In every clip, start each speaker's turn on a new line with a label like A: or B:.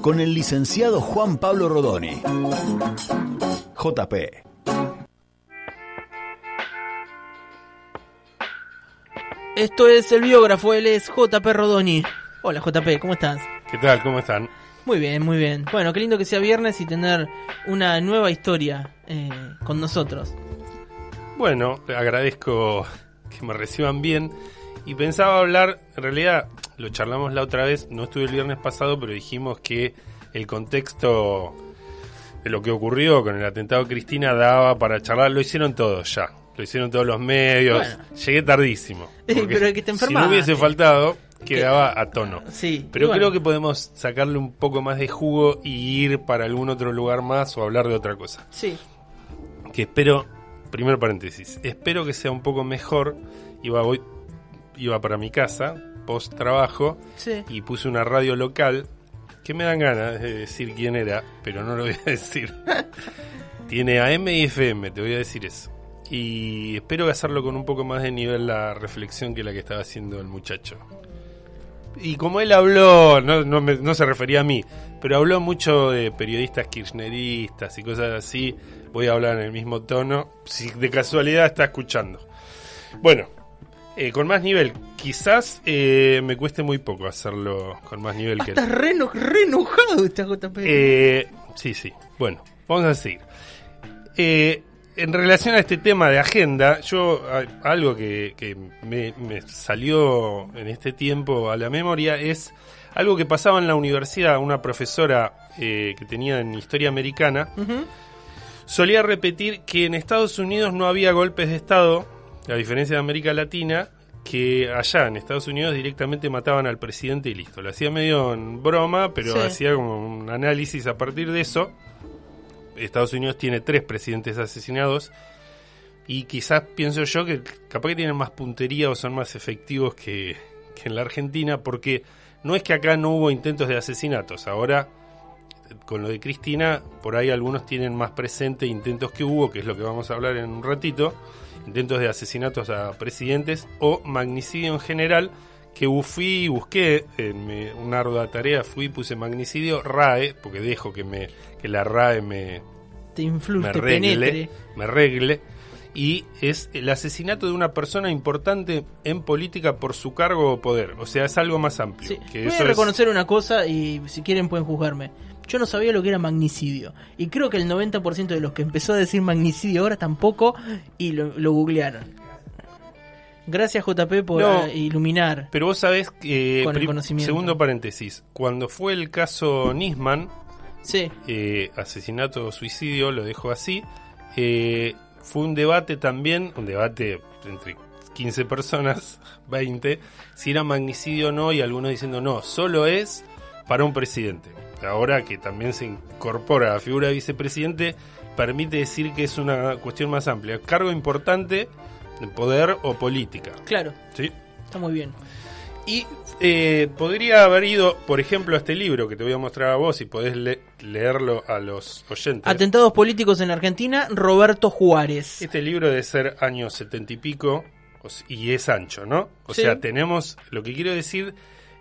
A: con el licenciado Juan Pablo Rodoni. JP.
B: Esto es el biógrafo, él es JP Rodoni. Hola JP, ¿cómo estás?
C: ¿Qué tal? ¿Cómo están?
B: Muy bien, muy bien. Bueno, qué lindo que sea viernes y tener una nueva historia eh, con nosotros.
C: Bueno, agradezco que me reciban bien. Y pensaba hablar, en realidad lo charlamos la otra vez, no estuve el viernes pasado, pero dijimos que el contexto de lo que ocurrió con el atentado de Cristina daba para charlar, lo hicieron todos ya, lo hicieron todos los medios,
B: Bueno.
C: llegué tardísimo.
B: Pero que te
C: si no hubiese faltado, quedaba a tono.
B: Sí.
C: Pero
B: bueno,
C: creo que podemos sacarle un poco más de jugo y ir para algún otro lugar más o hablar de otra cosa.
B: Sí.
C: que espero, primer paréntesis, espero que sea un poco mejor. Iba, voy, iba para mi casa, post trabajo,
B: Sí.
C: y puse una radio local que me dan ganas de decir quién era, pero no lo voy a decir. Tiene AM y FM, te voy a decir eso. Y espero hacerlo con un poco más de nivel la reflexión que la que estaba haciendo el muchacho. Y como él habló, no, no, me- no se refería a mí, pero habló mucho de periodistas kirchneristas y cosas así, voy a hablar en el mismo tono, si de casualidad está escuchando. Bueno, eh, con más nivel, quizás eh, me cueste muy poco hacerlo con más nivel que él.
B: Estás re, re enojado está JP.
C: Eh, sí, sí. Bueno, vamos a seguir. Eh, en relación a este tema de agenda, yo a- algo que, que me, me salió en este tiempo a la memoria es algo que pasaba en la universidad. Una profesora eh, que tenía en historia americana solía repetir que en Estados Unidos no había golpes de Estado, a diferencia de América Latina, que allá en Estados Unidos directamente mataban al presidente y listo. Lo hacía medio en broma, pero
B: Sí.
C: hacía como un análisis a partir de eso. Estados Unidos tiene tres presidentes asesinados y quizás pienso yo que capaz que tienen más puntería o son más efectivos que, que en la Argentina porque no es que acá no hubo intentos de asesinatos, ahora con lo de Cristina, por ahí algunos tienen más presente intentos que hubo, que es lo que vamos a hablar en un ratito, intentos de asesinatos a presidentes o magnicidio en general, que fui y busqué en mi- una ardua tarea, fui y puse magnicidio RAE, porque dejo que me que la RAE me,
B: Te influye,
C: me regle, me regle, y es el asesinato de una persona importante en política por su cargo o poder, o sea, es algo más amplio.
B: Sí.
C: que
B: Voy
C: eso
B: a
C: es-
B: reconocer una cosa y si quieren pueden juzgarme. Yo no sabía lo que era magnicidio. Y creo que el 90% de los que empezó a decir magnicidio ahora tampoco y lo, lo googlearon. Gracias JP por
C: No.
B: eh, iluminar.
C: Pero vos sabés que,
B: Con el
C: pri-
B: conocimiento.
C: segundo paréntesis, cuando fue el caso Nisman,
B: Sí,
C: eh, asesinato o suicidio, lo dejo así, eh, fue un debate también, un debate entre 15 personas, 20, si era magnicidio o no, y algunos diciendo no, solo es para un presidente. Ahora que también se incorpora la figura de vicepresidente, permite decir que es una cuestión más amplia. Cargo importante de poder o política.
B: claro,
C: ¿sí?
B: está muy bien.
C: Y eh, podría haber ido, por ejemplo, a este libro que te voy a mostrar a vos y podés le- leerlo a los oyentes.
B: Atentados políticos en la Argentina, Roberto Juárez.
C: Este libro debe ser años setenta y pico y es ancho, ¿no? O
B: Sí.
C: sea, tenemos, lo que quiero decir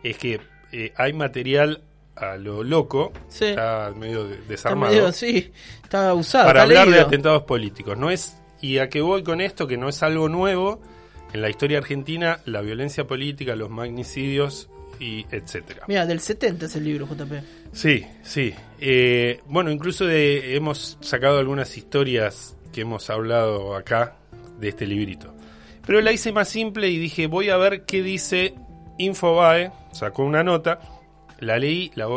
C: es que eh, hay material a lo loco,
B: Sí.
C: está medio de-
B: Está
C: desarmado,
B: medio, sí, está usado.
C: para
B: está
C: hablar de atentados políticos. No es y a qué voy con esto que no es algo nuevo en la historia argentina, la violencia política, los magnicidios y etcétera.
B: Mira, del 70 es el libro, JP.
C: Sí, sí. Eh, bueno, incluso de- hemos sacado algunas historias que hemos hablado acá de este librito. Pero la hice más simple y dije, voy a ver qué dice Infobae, sacó una nota, la leí, la,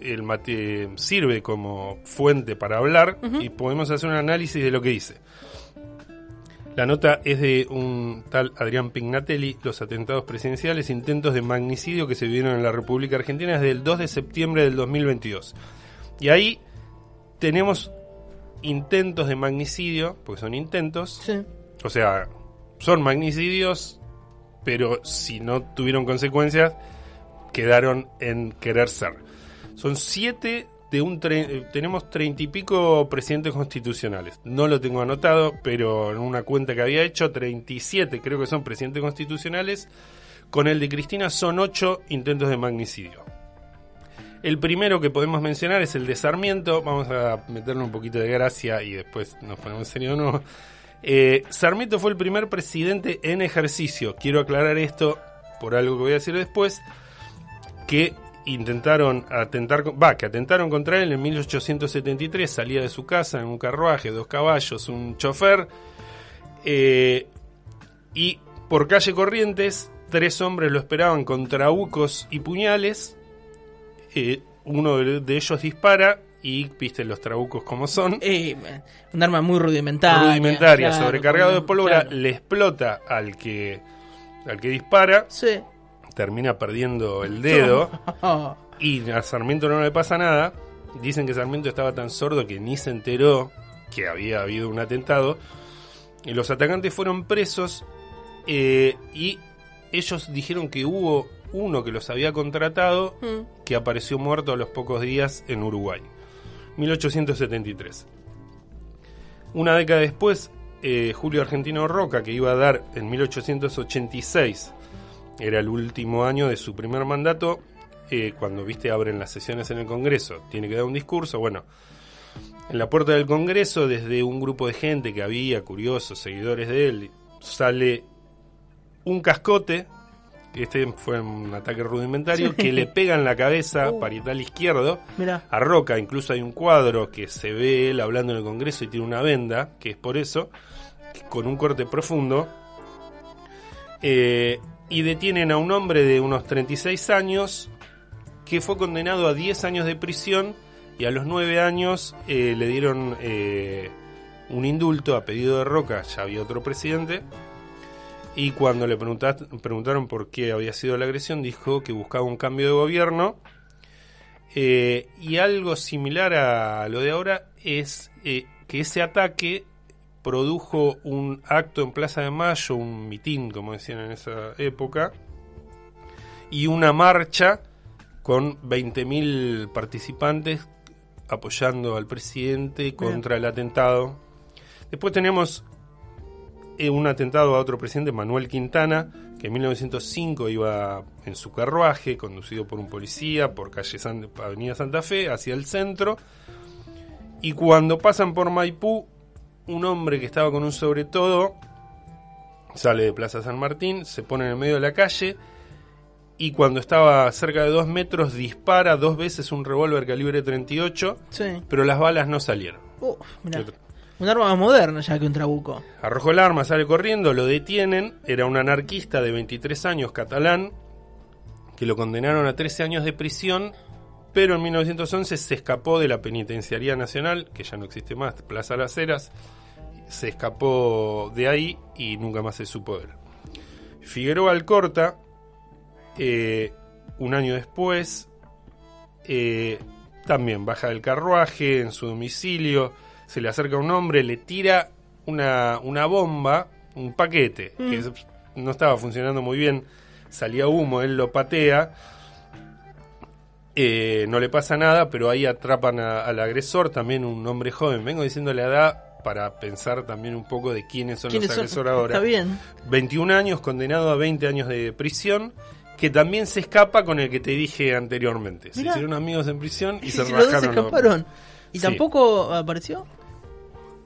C: el mate, sirve como fuente para hablar y podemos hacer un análisis de lo que dice. La nota es de un tal Adrián Pignatelli, los atentados presidenciales, intentos de magnicidio que se vivieron en la República Argentina desde el 2 de septiembre del 2022. Y ahí tenemos intentos de magnicidio, porque son intentos,
B: Sí.
C: o sea, son magnicidios, pero si no tuvieron consecuencias, quedaron en querer ser. Son siete de un... eh, tenemos treinta y pico presidentes constitucionales. No lo tengo anotado, pero en una cuenta que había hecho, 37 creo que son presidentes constitucionales. Con el de Cristina son ocho intentos de magnicidio. El primero que podemos mencionar es el de Sarmiento. Vamos a meterle un poquito de gracia y después nos ponemos en. Eh, Sarmiento fue el primer presidente en ejercicio. Quiero aclarar esto por algo que voy a decir después. Que intentaron atentar, va, que atentaron contra él en 1873. Salía de su casa en un carruaje, dos caballos, un chofer. eh, y por calle Corrientes, tres hombres lo esperaban con trabucos y puñales. Eh, uno de, ellos dispara y viste los trabucos como son.
B: Eh, un arma muy rudimentaria.
C: rudimentaria,
B: claro,
C: sobrecargado de pólvora,
B: claro.
C: le explota al que al que dispara,
B: Sí.
C: Termina perdiendo el dedo y a Sarmiento no le pasa nada. Dicen que Sarmiento estaba tan sordo que ni se enteró que había habido un atentado. Y los atacantes fueron presos eh, y ellos dijeron que hubo uno que los había contratado
B: mm.
C: que apareció muerto a los pocos días en Uruguay. 1873. Una década después, eh, Julio Argentino Roca, que iba a dar en 1886, era el último año de su primer mandato, eh, cuando, viste, abren las sesiones en el Congreso, tiene que dar un discurso, bueno, en la puerta del Congreso, desde un grupo de gente que había, curiosos, seguidores de él, sale un cascote, este fue un ataque rudimentario,
B: Sí.
C: que le pega en la cabeza,
B: Uh.
C: parietal izquierdo,
B: Mirá.
C: a Roca. Incluso hay un cuadro que se ve él hablando en el Congreso y tiene una venda, que es por eso, con un corte profundo. Eh, y detienen a un hombre de unos 36 años que fue condenado a 10 años de prisión y a los 9 años eh, le dieron eh, un indulto a pedido de Roca, ya había otro presidente. Y cuando le pregunta- preguntaron por qué había sido la agresión, dijo que buscaba un cambio de gobierno eh, y algo similar a lo de ahora es que ese ataque produjo un acto en Plaza de Mayo, un mitin, como decían en esa época, y una marcha con 20.000 participantes apoyando al presidente contra el atentado. Después tenemos eh, un atentado a otro presidente, Manuel Quintana, que en 1905 iba en su carruaje, conducido por un policía, por calle San- Avenida Santa Fe, hacia el centro. Y cuando pasan por Maipú, un hombre que estaba con un sobre todo sale de Plaza San Martín, se pone en el medio de la calle y cuando estaba cerca de dos metros dispara dos veces un revólver calibre 38,
B: Sí.
C: pero las balas no salieron.
B: Uh, mirá. Un arma más moderna ya que un trabuco.
C: Arrojó el arma, sale corriendo, lo detienen. Era un anarquista de 23 años catalán que lo condenaron a 13 años de prisión, pero en 1911 se escapó de la Penitenciaría Nacional, que ya no existe más, Plaza Las Heras. Se escapó de ahí y nunca más se supo de él. Figueroa Alcorta, eh, un año después, eh, también baja del carruaje en su domicilio, se le acerca un hombre, le tira una, una bomba, un paquete, que es- no estaba funcionando muy bien, salía humo, él lo patea, eh, no le pasa nada, pero ahí atrapan a- al agresor, también un hombre joven. Vengo diciendo la edad para pensar también un poco de quiénes son
B: ¿Quiénes
C: los
B: son?
C: agresores ahora.
B: Está bien.
C: 21 años, condenado a 20 años de prisión, que también se escapa con el que te dije anteriormente. Se hicieron amigos en prisión y se
B: los dos se
C: rajaron.
B: escaparon. ¿Y
C: Sí.
B: tampoco apareció?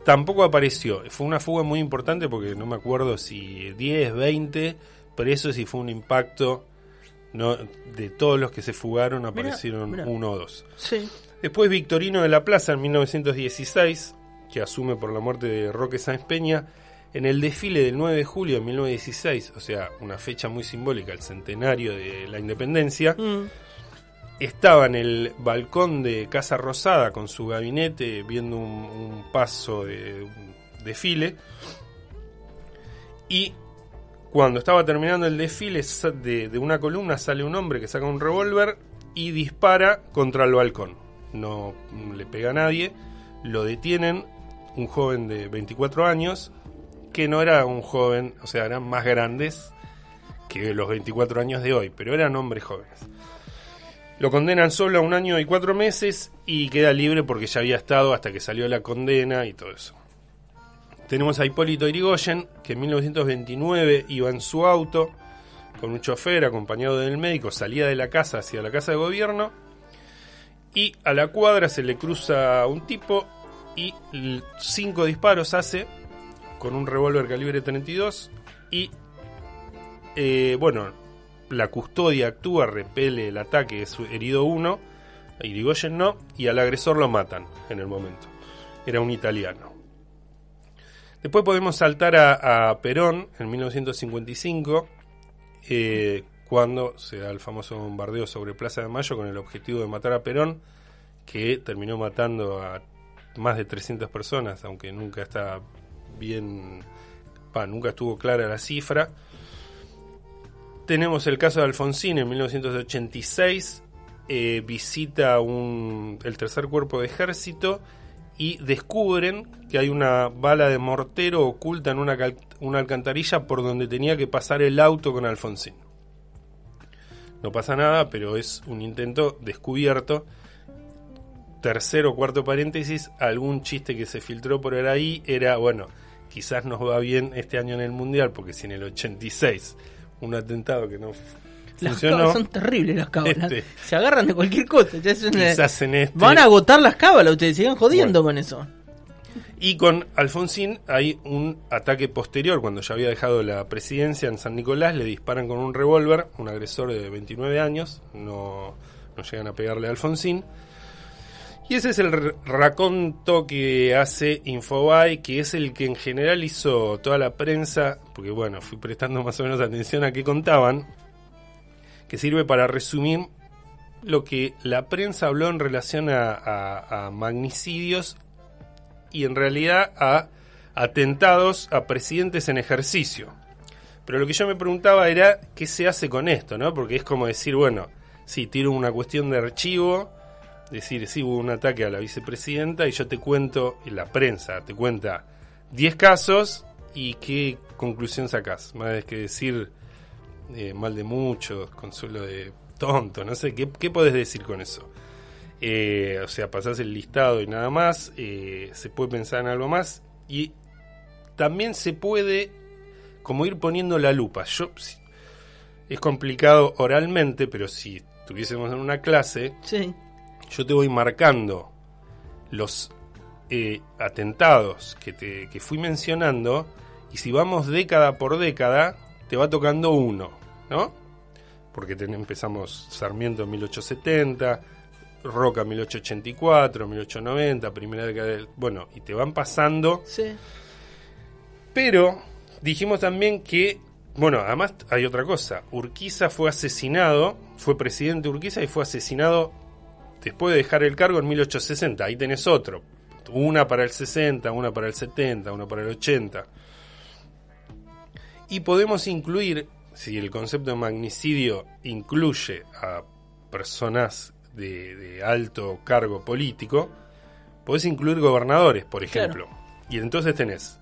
C: Tampoco apareció. Fue una fuga muy importante porque no me acuerdo si 10, 20 presos y fue un impacto. No, de todos los que se fugaron aparecieron
B: mirá.
C: uno o dos.
B: Sí.
C: Después Victorino de la Plaza en 1916, que asume por la muerte de Roque Sáenz Peña, en el desfile del 9 de julio de 1916, o sea, una fecha muy simbólica, el centenario de la independencia,
B: Mm.
C: estaba en el balcón de Casa Rosada con su gabinete viendo un, un paso de un desfile y cuando estaba terminando el desfile de una columna sale un hombre que saca un revólver y dispara contra el balcón. no le pega a nadie, lo detienen un joven de 24 años, que no era un joven, o sea, eran más grandes que los 24 años de hoy, pero eran hombres jóvenes. Lo condenan solo a un año y cuatro meses y queda libre porque ya había estado hasta que salió la condena y todo eso. Tenemos a Hipólito Irigoyen, que en 1929 iba en su auto con un chofer acompañado del médico, salía de la casa hacia la casa de gobierno y a la cuadra se le cruza un tipo y cinco disparos hace con un revólver calibre 32 y eh, bueno, la custodia actúa, repele el ataque, es herido uno, Irigoyen no, y al agresor lo matan en el momento. Era un italiano. Después podemos saltar a, Perón en 1955, eh, cuando se da el famoso bombardeo sobre Plaza de Mayo con el objetivo de matar a Perón, que terminó matando a más de 300 personas, aunque nunca está bien, nunca estuvo clara la cifra. Tenemos el caso de Alfonsín en 1986, eh, visita un, el tercer cuerpo de ejército y descubren que hay una bala de mortero oculta en una, alcantarilla por donde tenía que pasar el auto con Alfonsín. No pasa nada, pero es un intento descubierto. Tercero cuarto paréntesis, algún chiste que se filtró por ahí era, bueno, quizás nos va bien este año en el Mundial, porque si en el 86 un atentado que no
B: las cábalas son terribles las cábalas. Este. Se agarran de cualquier cosa.
C: este.
B: Van a agotar las cábalas, ustedes siguen jodiendo con eso.
C: Y con Alfonsín hay un ataque posterior, cuando ya había dejado la presidencia en San Nicolás, le disparan con un revólver, un agresor de 29 años, no, no llegan a pegarle a Alfonsín. Y ese es el raconto que hace Infobae, que es el que en general hizo toda la prensa, porque bueno, fui prestando más o menos atención a qué contaban, que sirve para resumir lo que la prensa habló en relación a, magnicidios y en realidad a atentados a presidentes en ejercicio. Pero lo que yo me preguntaba era qué se hace con esto, ¿no? Porque es como decir, bueno, si tiro una cuestión de archivo, decir, sí, hubo un ataque a la vicepresidenta y yo te cuento, y la prensa te cuenta 10 casos y qué conclusión sacás. Más que decir eh, mal de muchos, consuelo de tonto, no sé, ¿qué, qué podés decir con eso? Eh, o sea, pasás el listado y nada más, eh, se puede pensar en algo más y también se puede como ir poniendo la lupa. Yo, es complicado oralmente, pero si estuviésemos en una clase,
B: sí
C: yo te voy marcando los eh, atentados que, te, que fui mencionando y si vamos década por década, te va tocando uno, ¿no? Porque empezamos Sarmiento en 1870, Roca 1884, 1890, primera década del... Bueno, y te van pasando.
B: Sí.
C: Pero dijimos también que, bueno, además hay otra cosa. Urquiza fue asesinado, fue presidente Urquiza y fue asesinado después de dejar el cargo en 1860. Ahí tenés otro. Una para el 60, una para el 70, una para el 80. Y podemos incluir, si el concepto de magnicidio incluye a personas de, alto cargo político, podés incluir gobernadores, por ejemplo. Y entonces tenés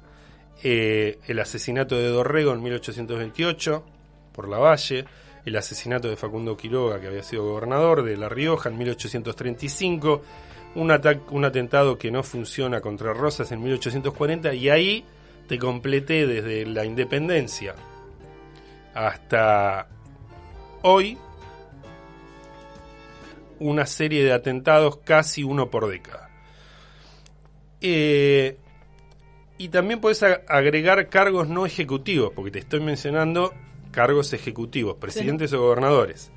C: eh, el asesinato de Dorrego en 1828 por la Valle, el asesinato de Facundo Quiroga, que había sido gobernador de La Rioja en 1835, un, un atentado que no funciona contra Rosas en 1840, y ahí te completé desde la independencia hasta hoy una serie de atentados casi uno por década. Eh, y también puedes agregar cargos no ejecutivos, porque te estoy mencionando cargos ejecutivos, presidentes o gobernadores.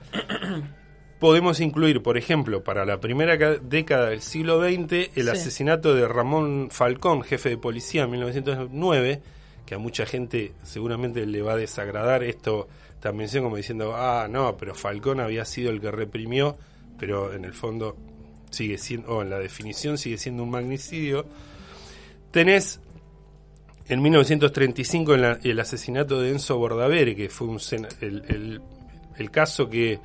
C: Podemos incluir, por ejemplo, para la primera década del siglo XX, el asesinato de Ramón Falcón, jefe de policía en 1909, que a mucha gente seguramente le va a desagradar esto, también como diciendo, ah, no, pero Falcón había sido el que reprimió, pero en el fondo sigue siendo, o en la definición sigue siendo un magnicidio. Tenés en 1935 el asesinato de Enzo Bordavere, que fue un el, el, caso que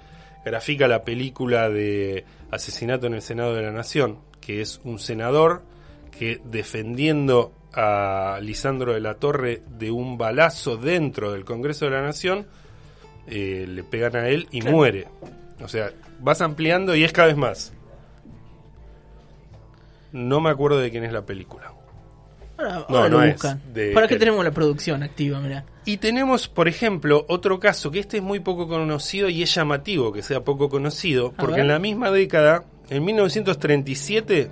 C: grafica la película de Asesinato en el Senado de la Nación, que es un senador que defendiendo a Lisandro de la Torre de un balazo dentro del Congreso de la Nación, eh, le pegan a él y muere. O sea, vas ampliando y es cada vez más. No me acuerdo de quién es la película.
B: Ahora,
C: No,
B: ahora
C: no
B: lo buscan.
C: de
B: ¿Para qué tenemos la producción activa? Mira.
C: Y tenemos, por ejemplo, otro caso que este es muy poco conocido y es llamativo que sea poco conocido,
B: A
C: porque
B: ver.
C: en la misma década, en 1937,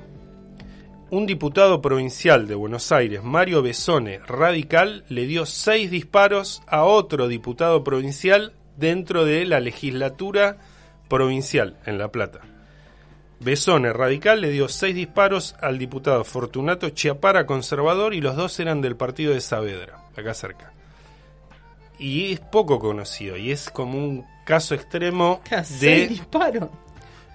C: un diputado provincial de Buenos Aires, Mario Besone, radical, le dio seis disparos a otro diputado provincial dentro de la legislatura provincial en La Plata. Besone, radical, le dio seis disparos al diputado Fortunato Chiapara, conservador, y los dos eran del partido de Saavedra, acá cerca. Y es poco conocido, y es como un caso extremo de...
B: disparo.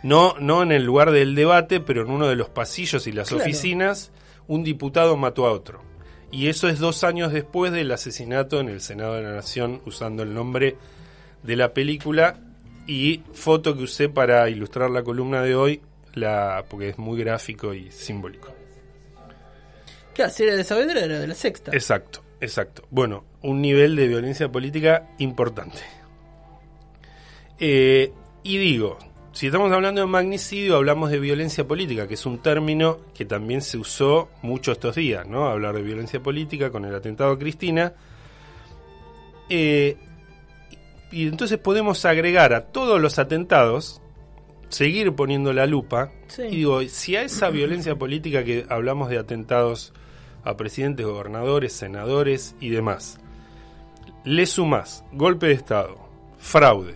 C: No, no en el lugar del debate, pero en uno de los pasillos y las
B: Claro.
C: oficinas, un diputado mató a otro. Y eso es dos años después del asesinato en el Senado de la Nación, usando el nombre de la película y foto que usé para ilustrar la columna de hoy, la, porque es muy gráfico y simbólico.
B: Claro, si era de Saavedra, era de la sexta.
C: Exacto, exacto. Bueno, un nivel de violencia política importante. Eh, y digo, si estamos hablando de magnicidio, hablamos de violencia política, que es un término que también se usó mucho estos días, ¿no? Hablar de violencia política con el atentado a Cristina. Eh, y entonces podemos agregar a todos los atentados, seguir poniendo la lupa,
B: Sí.
C: y digo, si a esa violencia política que hablamos de atentados a presidentes, gobernadores, senadores y demás, le sumas golpe de Estado, fraude,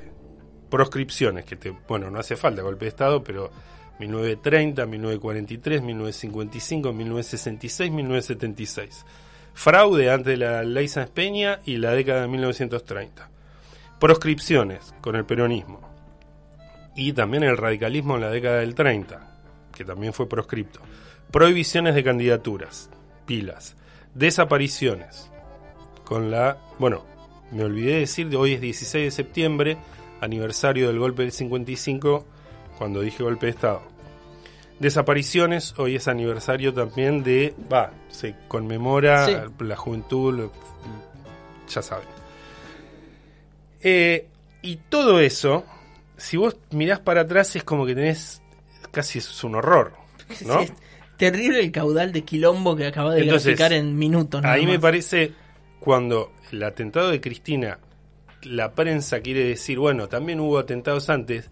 C: proscripciones, que te, bueno, no hace falta golpe de Estado, pero 1930, 1943, 1955, 1966, 1976. Fraude antes de la ley Sáenz Peña y la década de 1930. Proscripciones con el peronismo. Y también el radicalismo en la década del 30, que también fue proscripto. Prohibiciones de candidaturas, pilas. Desapariciones. Con la. Bueno, me olvidé de decir, hoy es 16 de septiembre, aniversario del golpe del 55, cuando dije golpe de Estado. Desapariciones, hoy es aniversario también de. Va, se conmemora
B: Sí.
C: la juventud, ya saben. Eh, y todo eso, si vos mirás para atrás, es como que tenés. casi es un horror. ¿no?
B: Sí, es terrible el caudal de quilombo que acaba de
C: Entonces,
B: graficar en minutos.
C: Ahí me parece cuando el atentado de Cristina, la prensa quiere decir, bueno, también hubo atentados antes,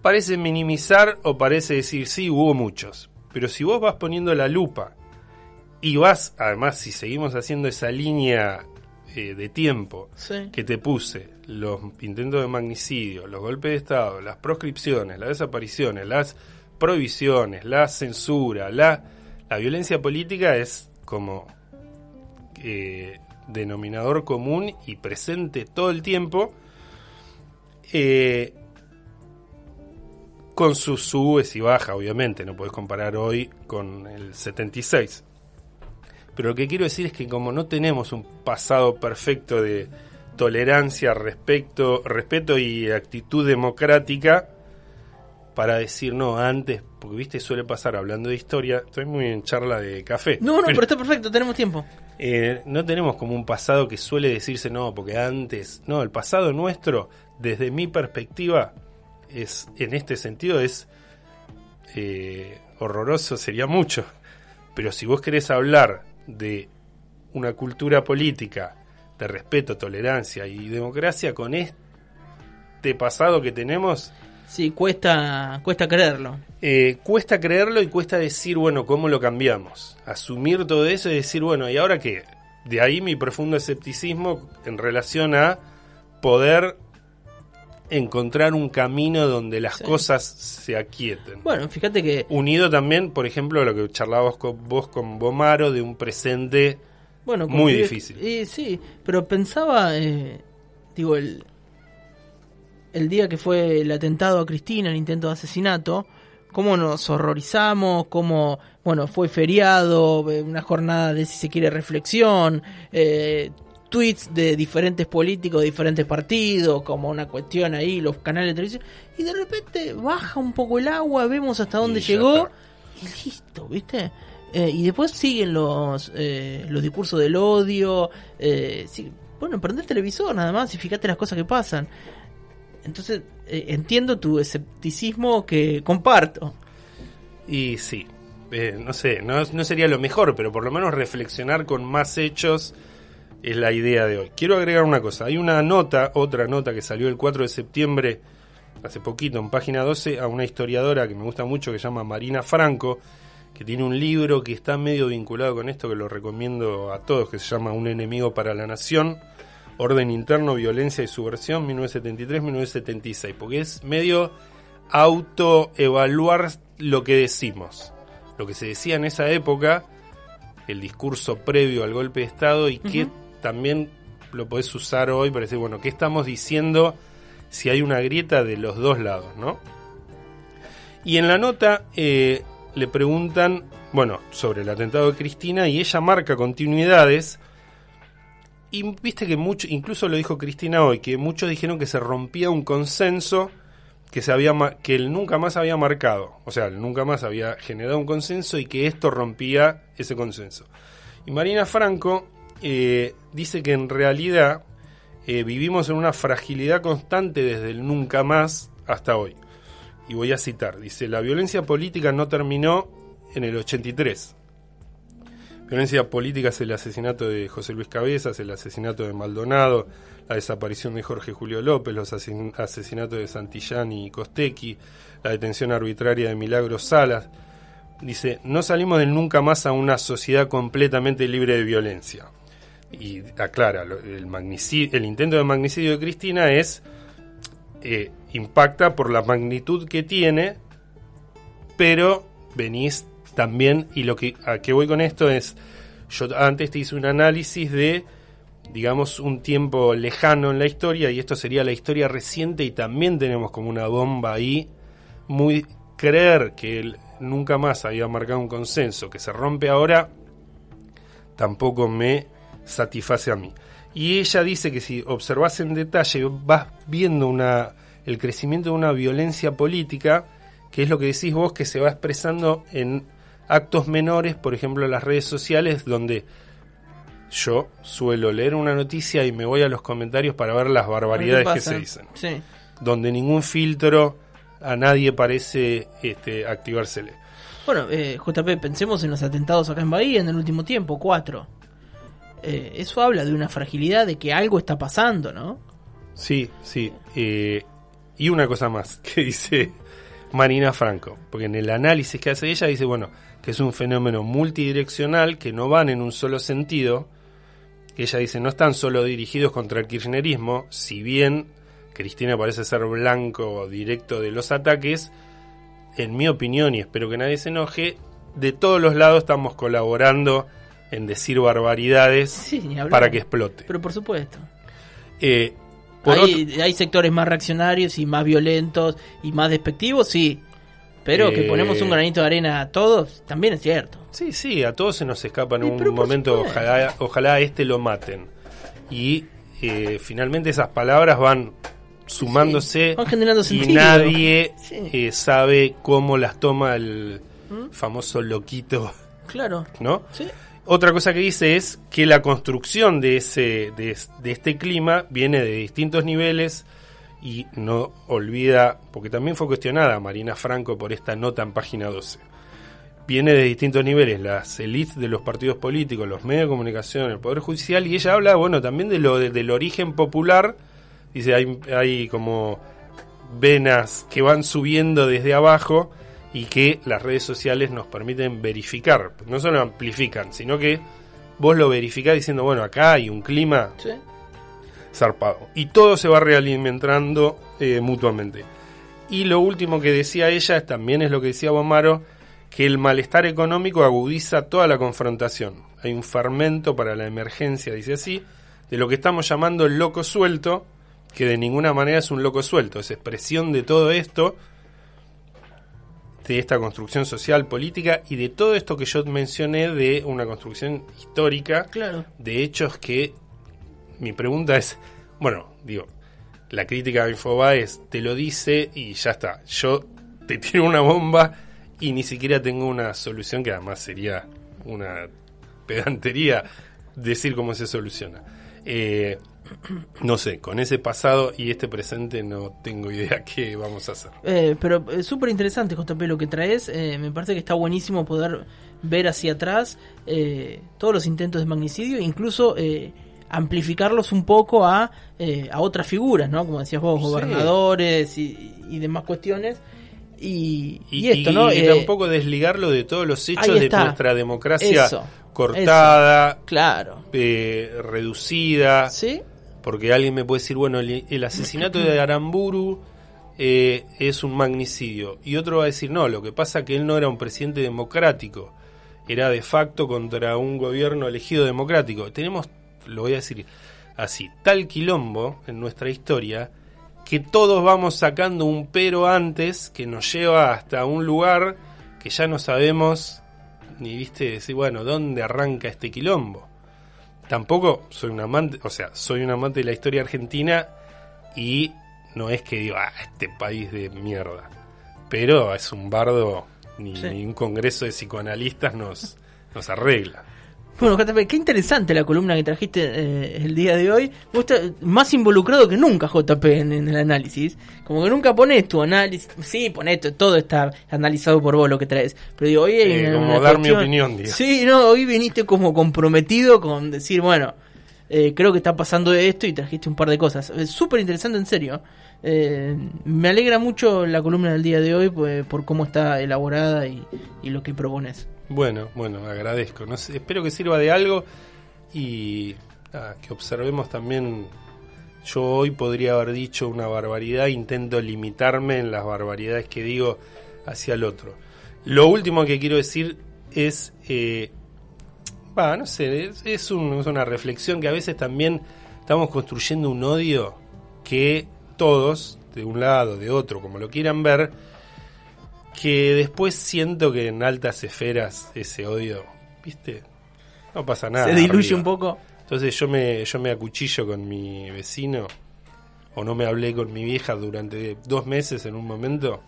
C: parece minimizar o parece decir, sí, hubo muchos. Pero si vos vas poniendo la lupa y vas, además, si seguimos haciendo esa línea eh, de tiempo
B: Sí.
C: que te puse, los intentos de magnicidio, los golpes de Estado, las proscripciones, las desapariciones, las prohibiciones, la censura, la, la violencia política es como eh, denominador común y presente todo el tiempo, eh, con sus subes y bajas, obviamente, no puedes comparar hoy con el 76. Pero lo que quiero decir es que como no tenemos un pasado perfecto de tolerancia, respeto, respeto y actitud democrática para decir no antes, porque viste suele pasar hablando de historia, estoy muy en charla de café.
B: No, no, pero está perfecto, tenemos tiempo.
C: eh, no tenemos como un pasado que suele decirse no, porque antes, no, el pasado nuestro, desde mi perspectiva, es en este sentido es eh, horroroso, sería mucho. Pero si vos querés hablar de una cultura política de respeto, tolerancia y democracia con este pasado que tenemos,
B: Sí, cuesta, cuesta creerlo.
C: eh, cuesta creerlo y cuesta decir, bueno, ¿cómo lo cambiamos? Asumir todo eso y decir, bueno, ¿y ahora qué? De ahí mi profundo escepticismo en relación a poder encontrar un camino donde las
B: Sí.
C: cosas se aquieten.
B: Bueno, fíjate que
C: Unido también, por ejemplo, a lo que charlabas con vos con Bomaro de un presente
B: Bueno,
C: Muy difícil.
B: y sí, pero pensaba, eh, digo, el, el día que fue el atentado a Cristina, el intento de asesinato, cómo nos horrorizamos, cómo, bueno, fue feriado, eh, una jornada de, si se quiere, reflexión, eh, tweets de diferentes políticos de diferentes partidos, como una cuestión ahí, los canales de televisión, y de repente baja un poco el agua, vemos hasta dónde
C: Y
B: llegó, y listo, ¿viste? Eh, y después siguen los, eh, los discursos del odio, eh, sí, bueno, prende el televisor nada más y fíjate las cosas que pasan. Entonces, eh, entiendo tu escepticismo que comparto.
C: Y sí, eh, no sé, no, no sería lo mejor, pero por lo menos reflexionar con más hechos es la idea de hoy. Quiero agregar una cosa, hay una nota, otra nota que salió el 4 de septiembre, hace poquito, en página 12, a una historiadora que me gusta mucho, que se llama Marina Franco, que tiene un libro que está medio vinculado con esto, que lo recomiendo a todos, que se llama Un enemigo para la nación, Orden Interno, Violencia y Subversión, 1973-1976, porque es medio autoevaluar lo que decimos, lo que se decía en esa época, el discurso previo al golpe de Estado y que también lo podés usar hoy para decir, bueno, ¿qué estamos diciendo si hay una grieta de los dos lados, no? Y en la nota eh, le preguntan, bueno, sobre el atentado de Cristina y ella marca continuidades. Y viste que mucho, incluso lo dijo Cristina hoy, que muchos dijeron que se rompía un consenso que se había que él nunca más había marcado, o sea, él nunca más había generado un consenso y que esto rompía ese consenso. Y Marina Franco eh, dice que en realidad eh, vivimos en una fragilidad constante desde el nunca más hasta hoy. Y voy a citar, dice, la violencia política no terminó en el 83. Violencia política es el asesinato de José Luis Cabezas, el asesinato de Maldonado, la desaparición de Jorge Julio López, los asesin- asesinatos de Santillán y Costequi, la detención arbitraria de Milagros Salas. Dice, no salimos del nunca más a una sociedad completamente libre de violencia. Y aclara, el intento de magnicidio de Cristina es eh, impacta por la magnitud que tiene, pero venís también, y lo que a qué voy con esto es, yo antes te hice un análisis de, digamos, un tiempo lejano en la historia, y esto sería la historia reciente, y también tenemos como una bomba ahí, muy creer que él nunca más había marcado un consenso, que se rompe ahora, tampoco me satisface a mí. Y ella dice que si observas en detalle vas viendo una, el crecimiento de una violencia política, que es lo que decís vos, que se va expresando en actos menores, por ejemplo, las redes sociales, donde yo suelo leer una noticia y me voy a los comentarios para ver las barbaridades
B: ¿Qué
C: que se dicen.
B: Sí.
C: Donde ningún filtro a nadie parece este, activársele.
B: Bueno, eh, JP, pensemos en los atentados acá en Bahía en el último tiempo, cuatro. Eh, eso habla de una fragilidad, de que algo está pasando, ¿no?
C: Sí, sí. eh, y una cosa más que dice Marina Franco, porque en el análisis que hace ella dice, bueno, que es un fenómeno multidireccional, que no van en un solo sentido, que ella dice, no están solo dirigidos contra el kirchnerismo, si bien Cristina parece ser blanco directo de los ataques, en mi opinión, y espero que nadie se enoje, de todos los lados estamos colaborando en decir barbaridades
B: Sí,
C: para que explote.
B: Pero por supuesto.
C: Eh, por otro-
B: hay, sectores más reaccionarios y más violentos y más despectivos, sí. Pero que
C: Eh.
B: ponemos un granito de arena a todos, también es cierto.
C: Sí, sí, a todos se nos escapa en
B: Sí,
C: un momento, ojalá, ojalá a este lo maten. Y eh, finalmente esas palabras van sumándose
B: van generando
C: y nadie eh, sabe cómo las toma el
B: ¿Mm?
C: famoso loquito,
B: Claro.
C: ¿no?
B: Sí.
C: Otra cosa que dice es que la construcción de, ese, de, es- de este clima viene de distintos niveles y no olvida, porque también fue cuestionada Marina Franco por esta nota en página 12. Viene de distintos niveles, las élites de los partidos políticos, los medios de comunicación, el Poder Judicial, y ella habla, bueno, también de lo de- del origen popular, dice, hay, hay como venas que van subiendo desde abajo y que las redes sociales nos permiten verificar. No solo amplifican, sino que vos lo verificás diciendo, bueno, acá hay un clima
B: Sí.
C: zarpado. Y todo se va realimentando eh, mutuamente. Y lo último que decía ella es, también es lo que decía Bomaro, que el malestar económico agudiza toda la confrontación. Hay un fermento para la emergencia, dice así, de lo que estamos llamando el loco suelto, que de ninguna manera es un loco suelto, es expresión de todo esto, de esta construcción social, política y de todo esto que yo mencioné de una construcción histórica
B: Claro.
C: de hechos que mi pregunta es, bueno, digo, la crítica de Infobae es, te lo dice y ya está. Yo te tiro una bomba y ni siquiera tengo una solución que además sería una pedantería decir cómo se soluciona. Eh, no sé, con ese pasado y este presente no tengo idea qué vamos a hacer.
B: Eh, pero es súper interesante, JP, lo que traes. Eh, me parece que está buenísimo poder ver hacia atrás eh, todos los intentos de magnicidio, incluso eh, amplificarlos un poco a, eh, a otras figuras, ¿no? Como decías vos, gobernadores y, y demás cuestiones. Y,
C: Y,
B: y esto, ¿no?
C: y
B: Eh,
C: tampoco desligarlo de todos los hechos de nuestra democracia
B: Eso,
C: cortada,
B: Claro.
C: eh, reducida.
B: ¿Sí?
C: Porque alguien me puede decir, bueno, el, asesinato de Aramburu eh, es un magnicidio. Y otro va a decir, no, lo que pasa es que él no era un presidente democrático. Era de facto contra un gobierno elegido democrático. Tenemos, lo voy a decir así, tal quilombo en nuestra historia que todos vamos sacando un pero antes que nos lleva hasta un lugar que ya no sabemos ni viste decir, bueno, ¿dónde arranca este quilombo? Tampoco soy un amante, o sea, soy un amante de la historia argentina y no es que digo, ah, este país de mierda. Pero es un bardo, ni,
B: Sí.
C: ni un congreso de psicoanalistas nos, nos arregla.
B: Bueno, JP, qué interesante la columna que trajiste eh, el día de hoy. Vos estás más involucrado que nunca, JP, en, en el análisis. Como que nunca pones tu análisis. Sí, pones to- todo está analizado por vos lo que traes. Pero digo, hoy
C: Eh,
B: una-
C: como
B: una
C: dar mi opinión, digo.
B: Sí, no, hoy viniste como comprometido con decir, bueno, eh, creo que está pasando esto y trajiste un par de cosas. Es súper interesante, en serio. Eh, me alegra mucho la columna del día de hoy pues, por cómo está elaborada y, y lo que propones.
C: Bueno, bueno, agradezco. No sé, espero que sirva de algo y que observemos también. Yo hoy podría haber dicho una barbaridad, intento limitarme en las barbaridades que digo hacia el otro. Lo último que quiero decir es, eh, no sé, es, un- una reflexión que a veces también estamos construyendo un odio que todos, de un lado, de otro, como lo quieran ver, que después siento que en altas esferas ese odio, ¿viste? No pasa nada.
B: Se diluye
C: arriba.
B: un poco.
C: Entonces yo me, yo me acuchillo con mi vecino, o no me hablé con mi vieja durante dos meses en un momento,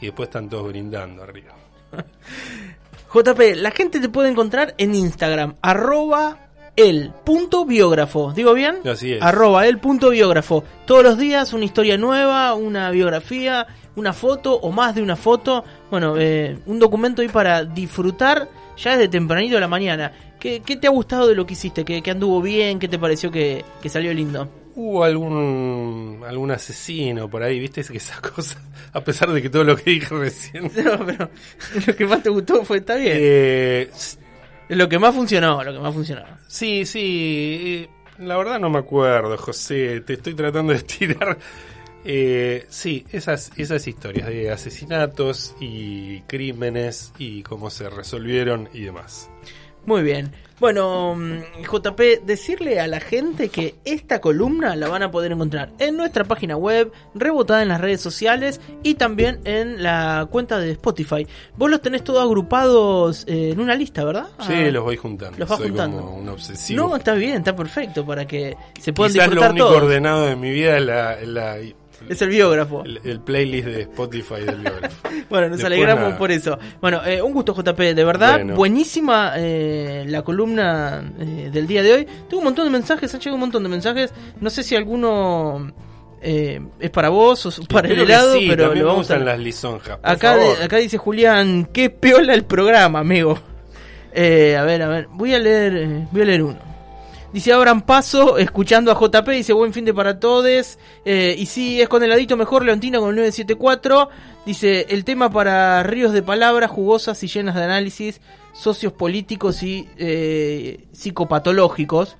C: y después están todos brindando arriba.
B: JP, la gente te puede encontrar en Instagram, arroba el punto biógrafo. ¿Digo bien?
C: Así es.
B: Arroba el punto biógrafo. Todos los días una historia nueva, una biografía, una foto o más de una foto. Bueno, eh, un documento ahí para disfrutar ya desde tempranito de la mañana. ¿Qué, qué te ha gustado de lo que hiciste? ¿Qué, qué anduvo bien? ¿Qué te pareció que, que salió lindo?
C: Hubo algún algún asesino por ahí, ¿viste? Es que esas cosas, a pesar de que todo lo que dije recién...
B: No, pero lo que más te gustó fue, está bien.
C: Eh,
B: Lo que más funcionó, lo que más funcionó.
C: Sí, sí. eh, La verdad no me acuerdo, José. Te estoy tratando de estirar. Eh, sí, esas, esas historias de asesinatos y crímenes y cómo se resolvieron y demás.
B: Muy bien. Bueno, mm, JP, decirle a la gente que esta columna la van a poder encontrar en nuestra página web, rebotada en las redes sociales y también en la cuenta de Spotify. Vos los tenés todos agrupados eh, en una lista, ¿verdad?
C: Sí,
B: Ah,
C: los voy juntando.
B: los vas
C: Soy
B: juntando.
C: como un obsesivo.
B: No, está bien, está perfecto para que se puedan
C: Quizás lo
B: disfrutar
C: único
B: todos.
C: ordenado de mi vida es la, la-
B: Es el biógrafo.
C: el, el playlist de Spotify del biógrafo.
B: Bueno, nos
C: Después
B: alegramos
C: nada.
B: por eso. Bueno, eh, un gusto JP, de verdad,
C: Bueno.
B: buenísima eh, la columna eh, del día de hoy. Tengo un montón de mensajes, ha llegado un montón de mensajes. No sé si alguno eh, es para vos o para el
C: Espero
B: helado,
C: sí,
B: pero lo vamos a...
C: gustan las lisonjas.
B: Acá, de- acá dice Julián, qué peola el programa, amigo. Eh, a ver, a ver, voy a leer, eh, voy a leer uno. Dice Abraham Paso, escuchando a JP, dice buen fin de para todos. Eh, y si es con heladito mejor, Leontina con el 974. Dice el tema para ríos de palabras jugosas y llenas de análisis, socios políticos y eh, psicopatológicos.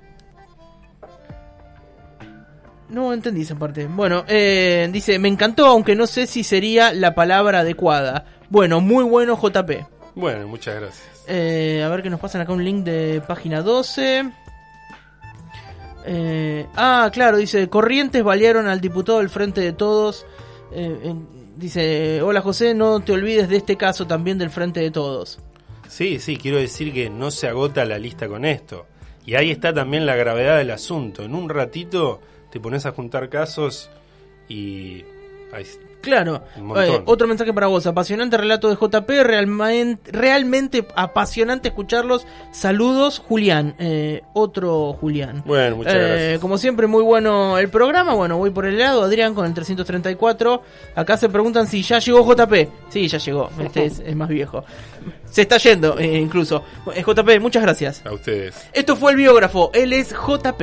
B: No entendí esa parte. Bueno, eh, dice, me encantó, aunque no sé si sería la palabra adecuada. Bueno, muy bueno JP.
C: Bueno, muchas gracias.
B: Eh, a ver que nos pasan acá un link de página 12. Eh, ah, claro, dice, Corrientes balearon al diputado del Frente de Todos. Eh, dice, hola José, no te olvides de este caso también del Frente de Todos.
C: Sí, sí, quiero decir que no se agota la lista con esto. Y ahí está también la gravedad del asunto. En un ratito te pones a juntar casos y...
B: Claro. Eh, otro mensaje para vos. Apasionante relato de JP. Realmente, realmente apasionante escucharlos. Saludos, Julián. Eh, otro Julián.
C: Bueno, muchas
B: Eh,
C: gracias.
B: Como siempre, muy bueno el programa. Bueno, voy por el lado. Adrián con el 334. Acá se preguntan si ya llegó JP. Sí, ya llegó. Este es, es más viejo. Se está yendo, incluso. JP, muchas gracias.
C: A ustedes.
B: Esto fue el biógrafo. Él es JP.